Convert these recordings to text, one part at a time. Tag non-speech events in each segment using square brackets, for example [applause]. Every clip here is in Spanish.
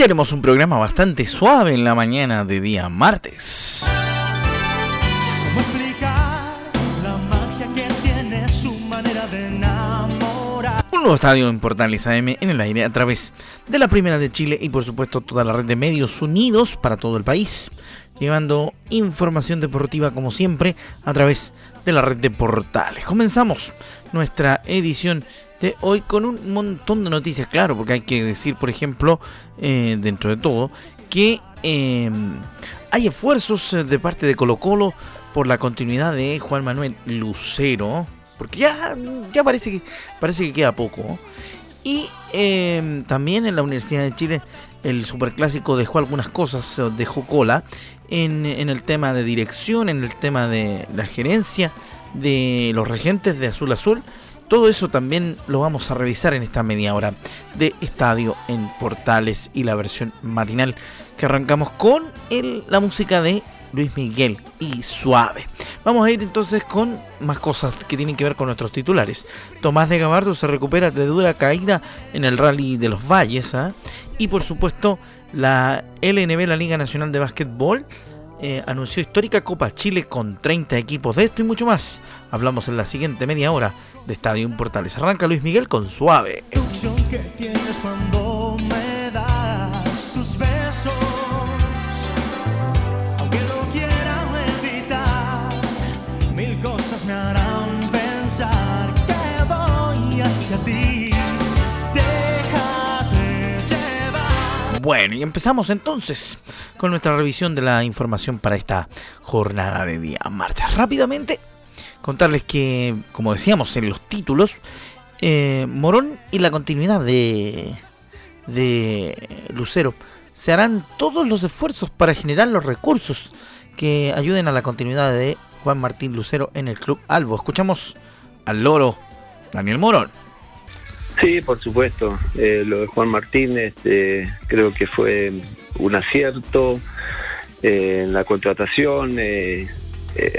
Hoy haremos un programa bastante suave en la mañana de día martes. Un nuevo estadio en Portales AM en el aire a través de la Primera de Chile y por supuesto toda la red de medios unidos para todo el país, llevando información deportiva como siempre a través de la red de portales. Comenzamos nuestra edición de hoy con un montón de noticias, claro, porque hay que decir, por ejemplo, eh, dentro de todo, que em, hay esfuerzos eh, de parte de Colo Colo por la continuidad de Juan Manuel Lucero, porque ya, ya parece, que, parece que queda poco. Y em, también en la Universidad de Chile el Superclásico dejó algunas cosas, dejó cola en, en el tema de dirección, en el tema de la gerencia de los regentes de Azul Azul todo eso también lo vamos a revisar en esta media hora de Estadio en Portales y la versión matinal que arrancamos con la música de Luis Miguel y Suave. Vamos a ir entonces con más cosas que tienen que ver con nuestros titulares. Tomás de Gabardo se recupera de dura caída en el rally de los valles. ¿ah? Y por supuesto la LNB, la Liga Nacional de Básquetbol, eh, anunció histórica Copa Chile con 30 equipos de esto y mucho más. Hablamos en la siguiente media hora de Estadio Portales. Arranca Luis Miguel con Suave. que tienes cuando me das tus besos. Aunque lo quiera evitar, mil cosas me harán pensar que voy hacia ti. Déjate llevar. Bueno, y empezamos entonces con nuestra revisión de la información para esta jornada de día martes. Rápidamente, contarles que, como decíamos en los títulos, eh, Morón y la continuidad de, de Lucero se harán todos los esfuerzos para generar los recursos que ayuden a la continuidad de Juan Martín Lucero en el Club Albo. Escuchamos al loro Daniel Morón. Sí, por supuesto. Eh, lo de Juan Martín este, creo que fue un acierto eh, en la contratación.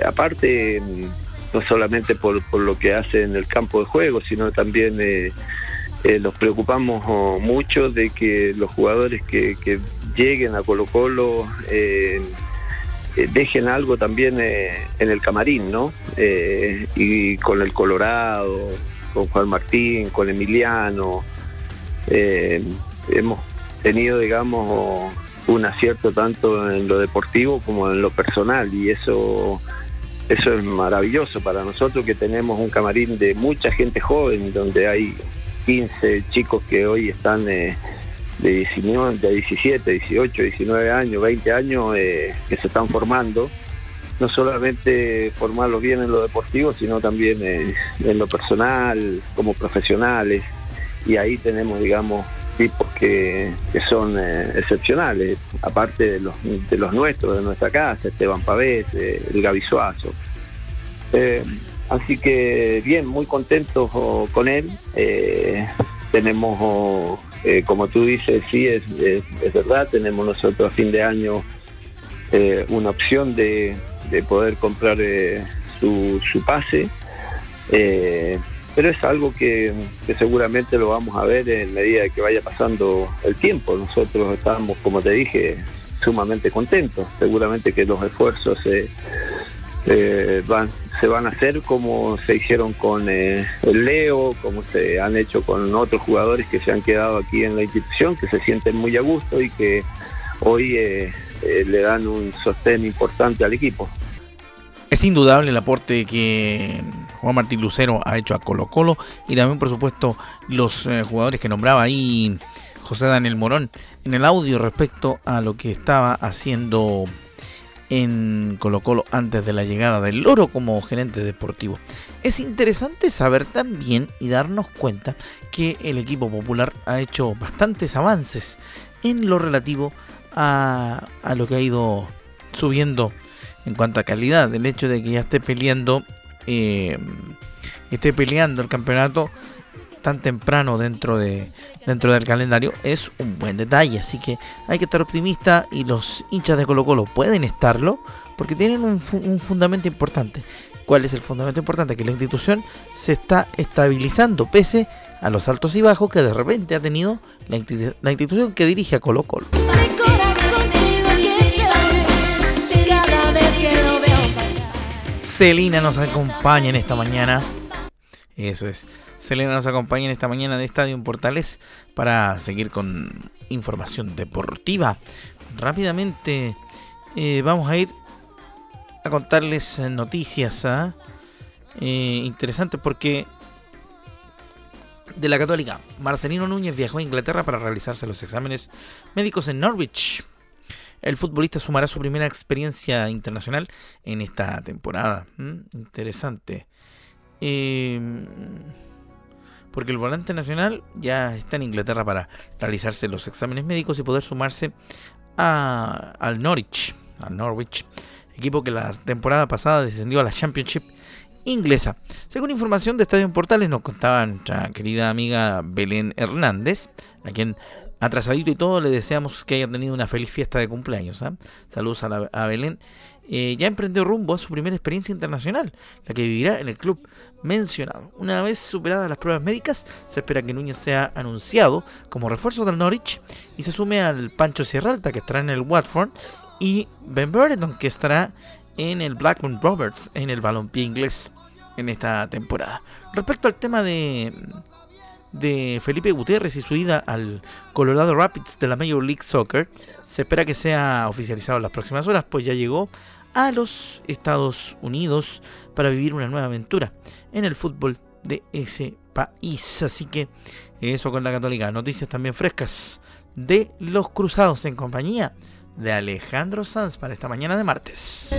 aparte, no solamente por, por lo que hace en el campo de juego, sino también eh, eh, nos preocupamos oh, mucho de que los jugadores que, lleguen a Colo Colo eh, dejen algo también en el camarín, ¿no? y con el Colorado, con Juan Martín, con Emiliano, hemos tenido, digamos, un acierto tanto en lo deportivo como en lo personal y eso eso es maravilloso para nosotros que tenemos un camarín de mucha gente joven, donde hay 15 chicos que hoy están eh, de, 19, de 17, 18, 19 años, 20 años, eh, que se están formando. No solamente formarlos bien en lo deportivo, sino también eh, en lo personal, como profesionales. Y ahí tenemos, digamos, tipos que, son excepcionales, aparte de los, de los nuestros, de nuestra casa, Esteban Pavés, el Gaby Suazo. Eh, así que bien, muy contentos oh, con él. Eh, tenemos, oh, eh, como tú dices, sí, es, verdad, tenemos nosotros a fin de año una opción de, poder comprar su, su, pase. Pero es algo que, seguramente lo vamos a ver en medida que vaya pasando el tiempo. Nosotros estamos, como te dije, sumamente contentos. Seguramente que los esfuerzos eh, van, se van a hacer como se hicieron con eh, el Leo, como se han hecho con otros jugadores que se han quedado aquí en la institución, que se sienten muy a gusto y que hoy eh, le dan un sostén importante al equipo. Es indudable el aporte que Juan Martín Lucero ha hecho a Colo Colo y también por supuesto los eh, jugadores que nombraba ahí José Daniel Morón en el audio respecto a lo que estaba haciendo en Colo Colo antes de la llegada del Loro como gerente deportivo. Es interesante saber también y darnos cuenta que el equipo popular ha hecho bastantes avances en lo relativo a, a lo que ha ido subiendo en cuanto a calidad. El hecho de que ya esté peleando, eh, esté peleando el campeonato tan temprano dentro de dentro del calendario es un buen detalle. Así que hay que estar optimista y los hinchas de Colo Colo pueden estarlo porque tienen un, fundamento importante. ¿Cuál es el fundamento importante? Que la institución se está estabilizando pese a los altos y bajos que de repente ha tenido la, institución que dirige a Colo Colo. Celina nos acompaña en esta mañana. Eso es. Selena nos acompaña en esta mañana de Estadio Portales para seguir con información deportiva. Rápidamente eh, vamos a ir a contarles noticias ¿ah? eh, interesantes porque de la Católica, Marcelino Núñez viajó a Inglaterra para realizarse los exámenes médicos en Norwich. El futbolista sumará su primera experiencia internacional en esta temporada. Interesante. Eh, porque el volante nacional ya está en Inglaterra para realizarse los exámenes médicos y poder sumarse al Norwich, al Norwich, equipo que la temporada pasada descendió a la Championship inglesa. Según información de Estadio Portales, nos contaba nuestra querida amiga Belén Hernández, a quien atrasadito y todo le deseamos que haya tenido una feliz fiesta de cumpleaños. ¿ah? Saludos a, Belén. Eh, ya emprendió rumbo a su primera experiencia internacional, la que vivirá en el club mencionado. Una vez superadas las pruebas médicas, se espera que Núñez sea anunciado como refuerzo del Norwich y se sume al Pancho Sierra Alta, que estará en el Watford, y Ben Burton, que estará en el Blackburn Roberts, en el balompié inglés en esta temporada. Respecto al tema de de Felipe Gutiérrez y su ida al Colorado Rapids de la Major League Soccer se espera que sea oficializado en las próximas horas, pues ya llegó a los Estados Unidos para vivir una nueva aventura en el fútbol de ese país. Así que eso con la católica. Noticias también frescas de los cruzados en compañía de Alejandro Sanz para esta mañana de martes.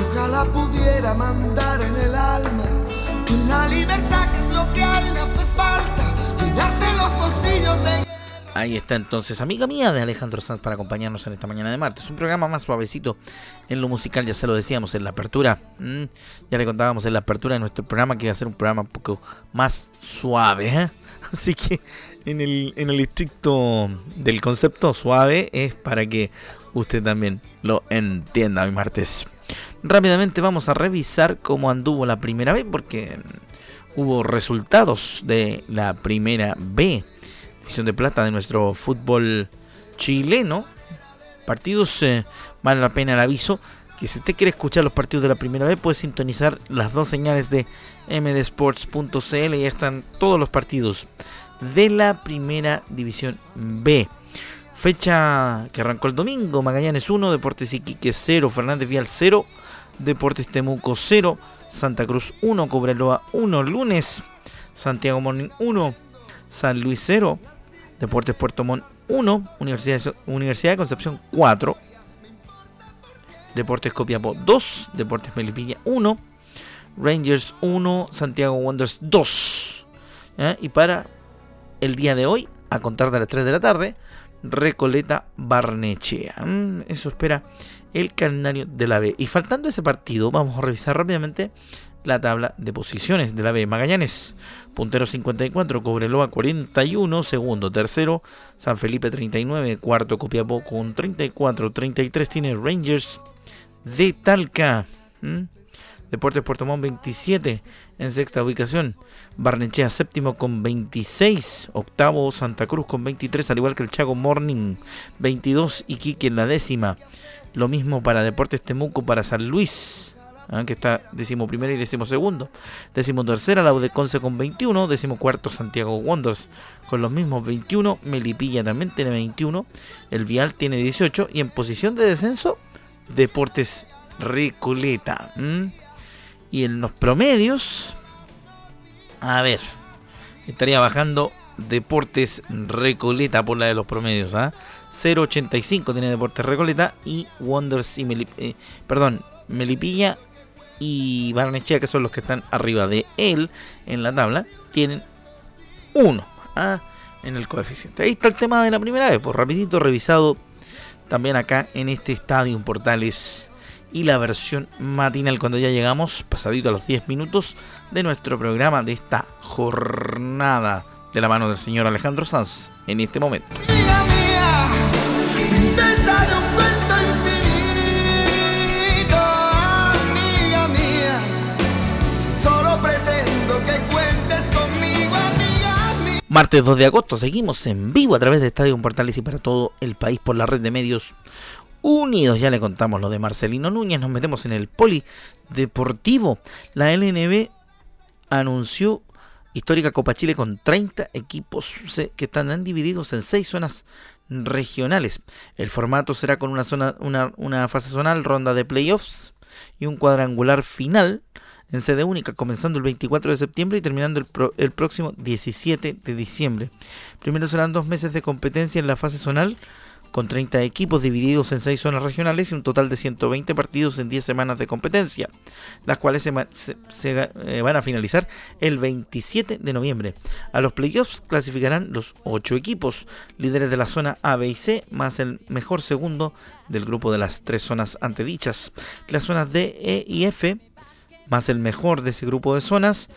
Ojalá pudiera mandar en el alma la libertad que es lo que a él hace falta, llenarte los bolsillos de Ahí está entonces, amiga mía de Alejandro Sanz para acompañarnos en esta mañana de martes. Un programa más suavecito en lo musical, ya se lo decíamos en la apertura. ya le contábamos en la apertura de nuestro programa que iba a ser un programa un poco más suave. ¿eh? [laughs] Así que en el, en el estricto del concepto suave es para que usted también lo entienda hoy martes. Rápidamente vamos a revisar cómo anduvo la primera vez porque hubo resultados de la primera B, división de plata de nuestro fútbol chileno. Partidos, eh, vale la pena el aviso, que si usted quiere escuchar los partidos de la primera B puede sintonizar las dos señales de mdsports.cl y están todos los partidos de la primera división B. Fecha que arrancó el domingo, Magallanes 1, Deportes Iquique 0, Fernández Vial 0, Deportes Temuco 0, Santa Cruz 1, Cobreloa 1, lunes, Santiago Morning 1, San Luis 0, Deportes Puerto Montt 1, Universidad, Universidad de Concepción 4, Deportes Copiapó 2, Deportes Melipilla 1, Rangers 1, Santiago Wanderers 2. Y para el día de hoy, a contar de las 3 de la tarde, Recoleta Barnechea. Mm, eso espera el calendario de la B. Y faltando ese partido, vamos a revisar rápidamente la tabla de posiciones de la B. Magallanes, puntero 54, Cobreloa 41, segundo, tercero, San Felipe 39, cuarto, Copiapó con 34, 33 tiene Rangers de Talca. Mm, Deportes Puerto Montt 27 en sexta ubicación. Barnechea séptimo con 26. Octavo Santa Cruz con 23, al igual que el Chago Morning 22. y Quique en la décima. Lo mismo para Deportes Temuco para San Luis. ¿ah? que está décimo primero y décimo segundo. Décimo tercera, la Conce con 21. Décimo cuarto, Santiago Wonders con los mismos 21. Melipilla también tiene 21. El Vial tiene 18. Y en posición de descenso, Deportes Recoleta. Y en los promedios, a ver, estaría bajando Deportes Recoleta por la de los promedios. ¿ah? 0.85 tiene Deportes Recoleta y Wonders y Melip eh, perdón, Melipilla y Barnechea, que son los que están arriba de él en la tabla, tienen 1 ¿ah? en el coeficiente. Ahí está el tema de la primera vez, por pues rapidito revisado también acá en este estadio Portales y la versión matinal. Cuando ya llegamos, pasadito a los 10 minutos de nuestro programa de esta jornada de la mano del señor Alejandro Sanz en este momento. Martes 2 de agosto, seguimos en vivo a través de Estadio Portales y para todo el país por la red de medios unidos. Ya le contamos lo de Marcelino Núñez, nos metemos en el polideportivo. La LNB anunció histórica Copa Chile con 30 equipos que están divididos en 6 zonas regionales. El formato será con una, zona, una, una fase zonal, ronda de playoffs y un cuadrangular final en sede única, comenzando el 24 de septiembre y terminando el, el próximo 17 de diciembre. Primero serán dos meses de competencia en la fase zonal, con 30 equipos divididos en 6 zonas regionales y un total de 120 partidos en 10 semanas de competencia, las cuales se, eh, van a finalizar el 27 de noviembre. A los playoffs clasificarán los 8 equipos, líderes de la zona A, B y C, más el mejor segundo del grupo de las tres zonas antedichas. Las zonas D, E y F más el mejor de ese grupo de zonas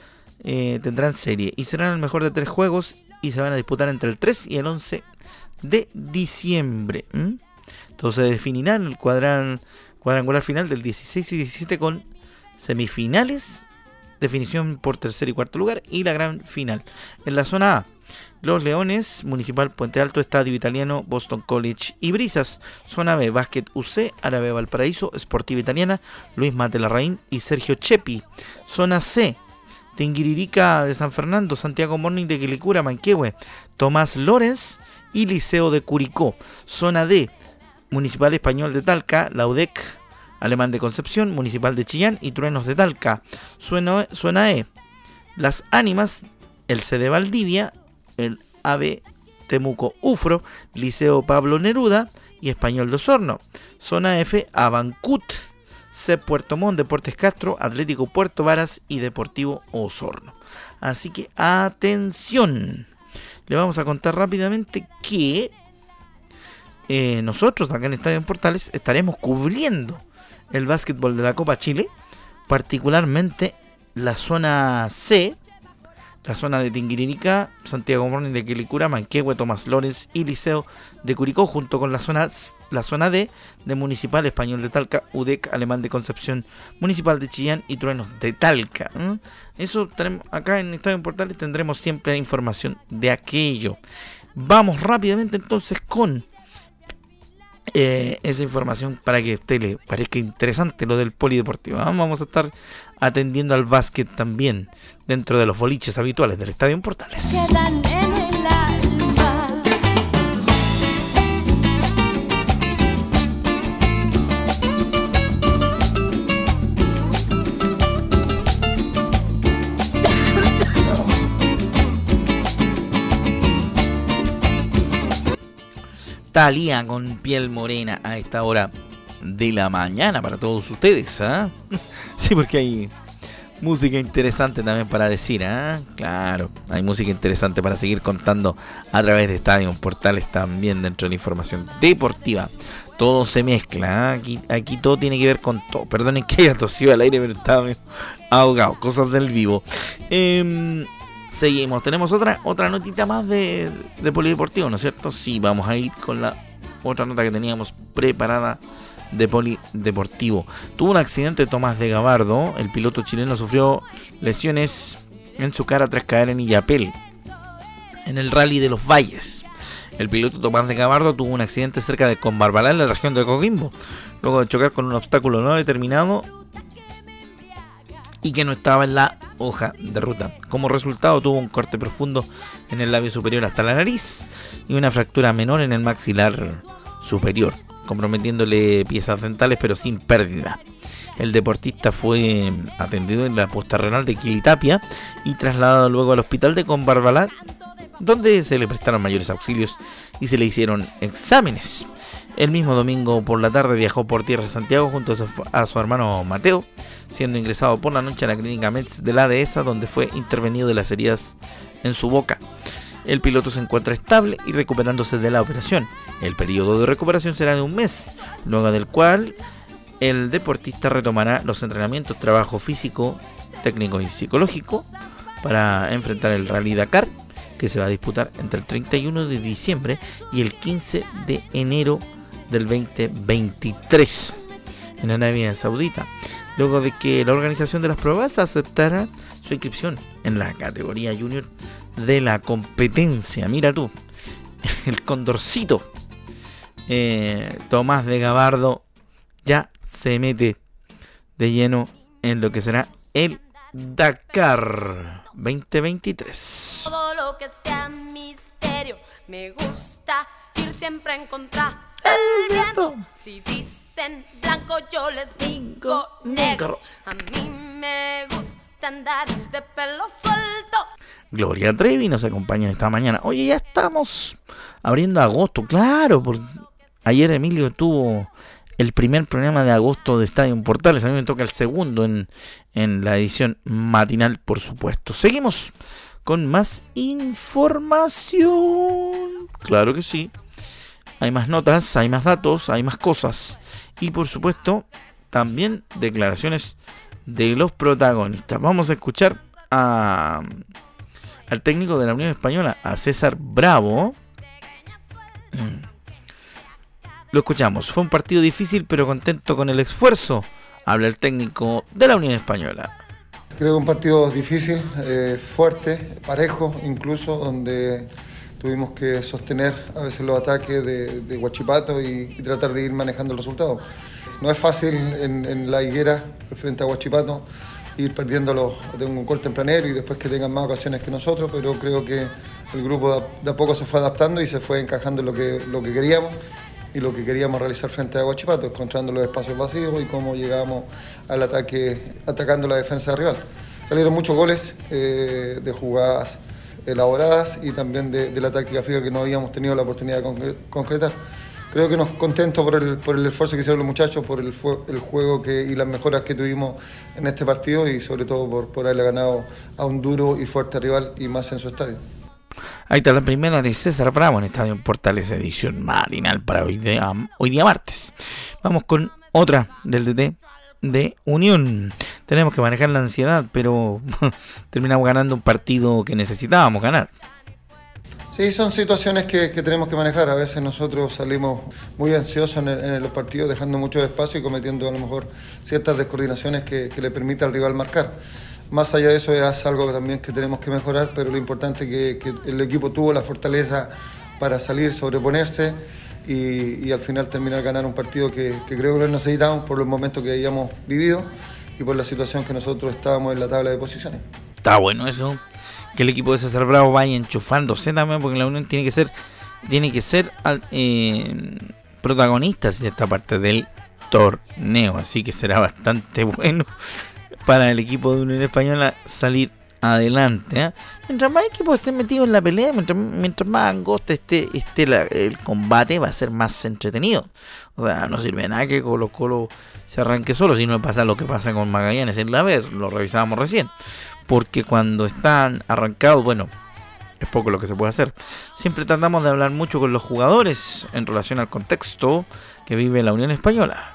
eh, tendrán serie y serán el mejor de tres juegos y se van a disputar entre el 3 y el 11 de diciembre. Entonces definirán el cuadrangular final del 16 y 17 con semifinales, definición por tercer y cuarto lugar y la gran final. En la zona A, los Leones, Municipal Puente Alto, Estadio Italiano, Boston College y Brisas. Zona B, Básquet UC, Árabe Valparaíso, Sportiva Italiana, Luis Mate Larraín y Sergio Chepi. Zona C, Tinguiririca de San Fernando, Santiago Morning de Quilicura, Manquehue, Tomás Lorenz y Liceo de Curicó. Zona D, Municipal Español de Talca, Laudec, Alemán de Concepción, Municipal de Chillán y Truenos de Talca. Zona E, Las Ánimas, el C de Valdivia el AB Temuco Ufro, Liceo Pablo Neruda y Español de Osorno. Zona F, Abancut, C Puerto Montt, Deportes Castro, Atlético Puerto Varas y Deportivo Osorno. Así que atención. Le vamos a contar rápidamente que eh, nosotros acá en Estadio Portales estaremos cubriendo el básquetbol de la Copa Chile, particularmente la zona C, la zona de Tinguiririca, Santiago Morning de Quilicura, Manquehue, Tomás Lorenz y Liceo de Curicó, junto con la zona, la zona D de Municipal Español de Talca, UDEC Alemán de Concepción, Municipal de Chillán y Truenos de Talca. Eso tenemos acá en Estadio Portales tendremos siempre información de aquello. Vamos rápidamente entonces con eh, esa información para que a usted le parezca interesante lo del polideportivo. Vamos a estar atendiendo al básquet también dentro de los boliches habituales del Estadio Portales. Talía con piel morena a esta hora de la mañana para todos ustedes. ¿ah? [laughs] Sí, porque hay música interesante también para decir. ¿ah? Claro, hay música interesante para seguir contando a través de Estadio Portales también dentro de la información deportiva. Todo se mezcla. Aquí, aquí todo tiene que ver con todo. Perdonen que haya tosido al aire, pero estaba ahogado. Cosas del vivo. Eh, Seguimos, tenemos otra otra notita más de, de polideportivo, ¿no es cierto? Sí, vamos a ir con la otra nota que teníamos preparada de polideportivo. Tuvo un accidente Tomás de Gabardo, el piloto chileno sufrió lesiones en su cara tras caer en Illapel, en el rally de los valles. El piloto Tomás de Gabardo tuvo un accidente cerca de Conbarbalá en la región de Coquimbo, luego de chocar con un obstáculo no determinado y que no estaba en la hoja de ruta. Como resultado tuvo un corte profundo en el labio superior hasta la nariz y una fractura menor en el maxilar superior, comprometiéndole piezas dentales pero sin pérdida. El deportista fue atendido en la posta renal de Quilitapia y trasladado luego al hospital de Conbarbalar, donde se le prestaron mayores auxilios y se le hicieron exámenes. El mismo domingo por la tarde viajó por tierra a Santiago junto a su, a su hermano Mateo, siendo ingresado por la noche a la clínica MEDS de la dehesa, donde fue intervenido de las heridas en su boca. El piloto se encuentra estable y recuperándose de la operación. El periodo de recuperación será de un mes, luego del cual el deportista retomará los entrenamientos, trabajo físico, técnico y psicológico para enfrentar el Rally Dakar, que se va a disputar entre el 31 de diciembre y el 15 de enero del 2023 en Arabia Saudita, luego de que la organización de las pruebas aceptara su inscripción en la categoría junior de la competencia. Mira tú, [laughs] el condorcito eh, Tomás de Gabardo ya se mete de lleno en lo que será el Dakar 2023. Todo lo que sea misterio, me gusta ir siempre en contra del viento. Si dicen blanco, yo les digo negro. A mí me gusta andar de pelo suelto. Gloria Trevi nos acompaña esta mañana. Oye, ya estamos abriendo agosto, claro, porque ayer Emilio tuvo el primer programa de agosto de Estadio Portales. A mí me toca el segundo en, en la edición matinal, por supuesto. Seguimos con más información. Claro que sí. Hay más notas, hay más datos, hay más cosas. Y por supuesto, también declaraciones de los protagonistas. Vamos a escuchar a, al técnico de la Unión Española, a César Bravo. Lo escuchamos. Fue un partido difícil, pero contento con el esfuerzo. Habla el técnico de la Unión Española. Creo que un partido difícil, eh, fuerte, parejo incluso, donde tuvimos que sostener a veces los ataques de, de Huachipato y, tratar de ir manejando el resultado. No es fácil en, la higuera frente a Huachipato ir perdiéndolo de un gol tempranero y después que tengan más ocasiones que nosotros, pero creo que el grupo de a, poco se fue adaptando y se fue encajando en lo que, lo que queríamos y lo que queríamos realizar frente a Huachipato, encontrando los espacios vacíos y cómo llegábamos al ataque, atacando la defensa rival. Salieron muchos goles eh, de jugadas elaboradas y también de, la táctica fija que no habíamos tenido la oportunidad de concre concretar. Creo que nos contento por el, por el esfuerzo que hicieron los muchachos, por el, el juego que, y las mejoras que tuvimos en este partido y sobre todo por, por haberle ganado a un duro y fuerte rival y más en su estadio. Ahí está la primera de César Bravo en Estadio Portales edición matinal para hoy día, hoy día martes. Vamos con otra del DT de Unión. Tenemos que manejar la ansiedad, pero [laughs] terminamos ganando un partido que necesitábamos ganar. Sí, son situaciones que, que, tenemos que manejar. A veces nosotros salimos muy ansiosos en, el, en los partidos, dejando mucho espacio y cometiendo a lo mejor ciertas descoordinaciones que, que le permita al rival marcar. Más allá de eso es algo también que tenemos que mejorar, pero lo importante es que, que el equipo tuvo la fortaleza para salir, sobreponerse y, y al final terminar ganar un partido que, creo que lo necesitamos por los momentos que habíamos vivido y por la situación que nosotros estábamos en la tabla de posiciones. Está bueno eso, que el equipo de César Bravo vaya enchufándose también, porque la Unión tiene que ser, tiene que ser eh, protagonista en esta parte del torneo, así que será bastante [laughs] bueno para el equipo de Unión Española salir adelante. ¿eh? Mientras más equipos estén metidos en la pelea, mientras, más angosta esté, esté el combate, va a ser más entretenido. O sea, no sirve nada que Colo Colo se arranque solo, si no pasa lo que pasa con Magallanes en la ver, lo revisábamos recién. Porque cuando están arrancados, bueno, es poco lo que se puede hacer. Siempre tratamos de hablar mucho con los jugadores en relación al contexto que vive la Unión Española.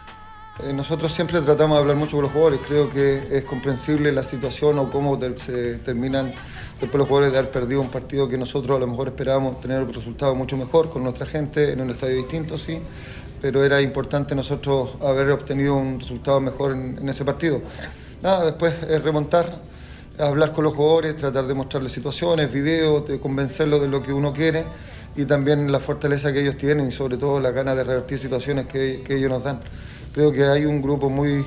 Eh, nosotros siempre tratamos de hablar mucho con los jugadores, creo que es comprensible la situación o cómo se terminan después los jugadores de haber perdido un partido que nosotros a lo mejor esperábamos tener un resultado mucho mejor con nuestra gente en un estadio distinto, sí, pero era importante nosotros haber obtenido un resultado mejor en, en ese partido. Nada, después es remontar, hablar con los jugadores, tratar de mostrarles situaciones, videos, de convencerlos de lo que uno quiere y también la fortaleza que ellos tienen y sobre todo la ganas de revertir situaciones que ellos nos dan Creo que hay un grupo muy,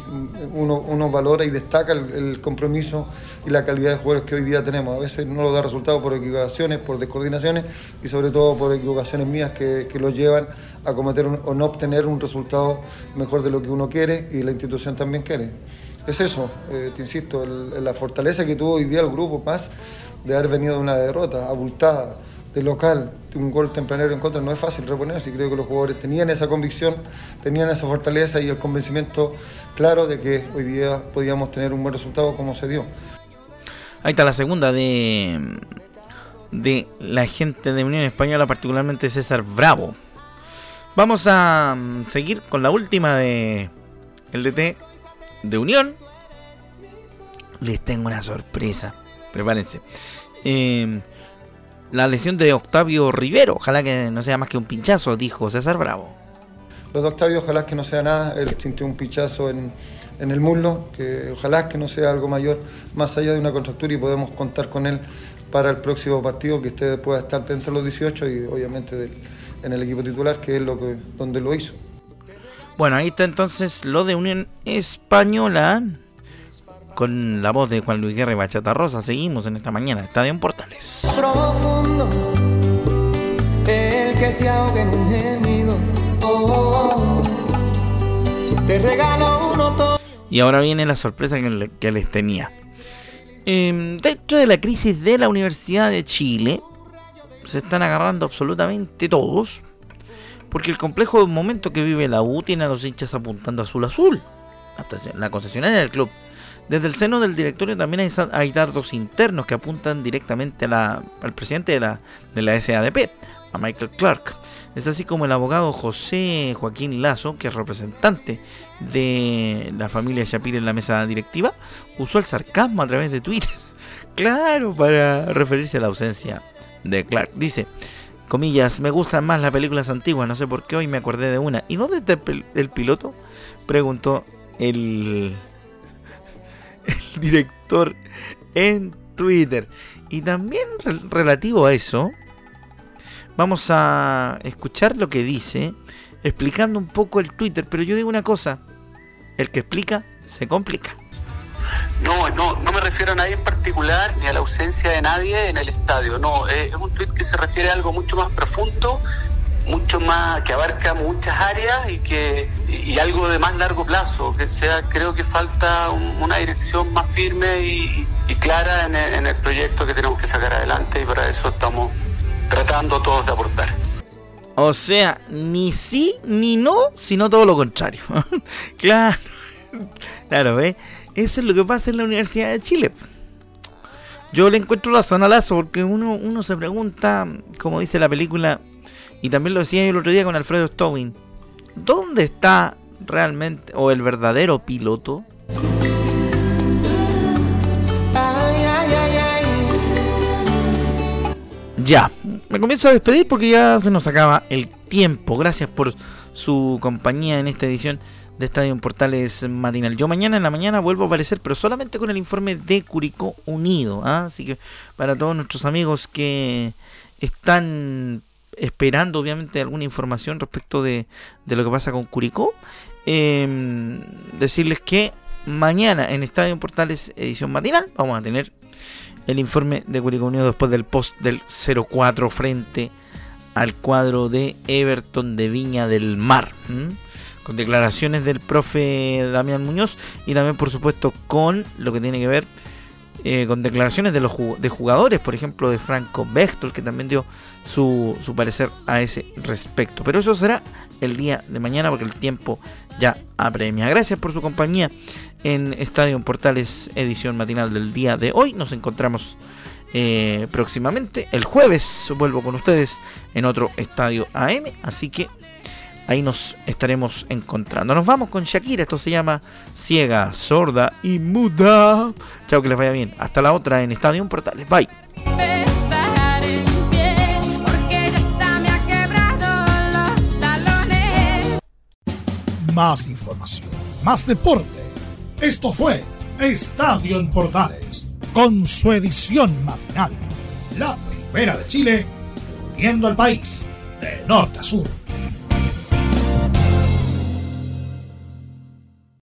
uno, uno valora y destaca el, compromiso y la calidad de jugadores que hoy día tenemos. A veces no lo da resultado por equivocaciones, por descoordinaciones y sobre todo por equivocaciones mías que, que lo llevan a cometer un, o no obtener un resultado mejor de lo que uno quiere y la institución también quiere. Es eso, eh, te insisto, la fortaleza que tuvo hoy día el grupo, más de haber venido de una derrota abultada de local, un gol tempranero en contra, no es fácil reponerse creo que los jugadores tenían esa convicción, tenían esa fortaleza y el convencimiento claro de que hoy día podíamos tener un buen resultado como se dio. Ahí está la segunda de, de la gente de Unión Española, particularmente César Bravo. Vamos a mm, seguir con la última de el DT de Unión. Les tengo una sorpresa. Prepárense. Eh, la lesión de Octavio Rivero. Ojalá que no sea más que un pinchazo, dijo César Bravo. Lo de Octavio, ojalá que no sea nada. Él sintió un pinchazo en, en el muslo. Que ojalá que no sea algo mayor, más allá de una contractura y podemos contar con él para el próximo partido, que usted pueda estar dentro de los 18 y obviamente del, en el equipo titular, que es lo que, donde lo hizo. Bueno, ahí está entonces lo de Unión Española con la voz de Juan Luis Guerra y Bachata Rosa. Seguimos en esta mañana, Estadio en Portales. Profundo, el que se ahoga en un gemido. Oh, te regalo. Y ahora viene la sorpresa que, le, que les tenía. Eh, dentro de la crisis de la Universidad de Chile, se están agarrando absolutamente todos. Porque el complejo momento que vive la U tiene a los hinchas apuntando azul azul. La concesionaria del club. Desde el seno del directorio también hay, hay dardos internos que apuntan directamente a al presidente de la, de la SADP, a Michael Clark. Es así como el abogado José Joaquín Lazo, que es representante de la familia Shapir en la mesa directiva, usó el sarcasmo a través de Twitter. [laughs] Claro, para referirse a la ausencia de Clark. Dice, comillas, me gustan más las películas antiguas, no sé por qué hoy me acordé de una. ¿Y dónde está el, piloto? Preguntó el [laughs] director en Twitter. Y también re relativo a eso, vamos a escuchar lo que dice, explicando un poco el Twitter. Pero yo digo una cosa, el que explica se complica. No, no, no me refiero a nadie en particular ni a la ausencia de nadie en el estadio. No, es, es un tweet que se refiere a algo mucho más profundo, mucho más que abarca muchas áreas y que y algo de más largo plazo. Que sea, creo que falta un, una dirección más firme y, clara en el, proyecto que tenemos que sacar adelante y para eso estamos tratando todos de aportar. O sea, ni sí ni no, sino todo lo contrario. [laughs] claro, claro, ¿ves? Eso es lo que pasa en la Universidad de Chile. Yo le encuentro razón a Lazo porque uno, uno se pregunta, como dice la película, y también lo decía yo el otro día con Alfredo Stowin, ¿dónde está realmente, o el verdadero piloto? Ya, me comienzo a despedir porque ya se nos acaba el tiempo. Gracias por su compañía en esta edición de Estadio Portales Matinal. Yo mañana en la mañana vuelvo a aparecer, pero solamente con el informe de Curicó Unido. ¿ah? Así que para todos nuestros amigos que están esperando obviamente alguna información respecto de, de lo que pasa con Curicó, eh, decirles que mañana en Estadio Portales edición matinal vamos a tener el informe de Curicó Unido después del post del 04 frente al cuadro de Everton de Viña del Mar. Con declaraciones del profe Damián Muñoz y también por supuesto con lo que tiene que ver eh, con declaraciones de los de jugadores, por ejemplo de Franco Bechtel, que también dio su, su parecer a ese respecto. Pero eso será el día de mañana porque el tiempo ya apremia. Gracias por su compañía en Estadio Portales edición matinal del día de hoy. Nos encontramos eh, próximamente. El jueves vuelvo con ustedes en otro Estadio AM. Así que ahí nos estaremos encontrando. Nos vamos con Shakira. Esto se llama Ciega, Sorda y Muda. Chao, que les vaya bien. Hasta la otra en Estadio Portales. Bye. estar en pie, porque ya está me ha quebrado los talones. Más información, más deporte. Esto fue Estadio en Portales, con su edición matinal. La primera de Chile, uniendo al país de norte a sur.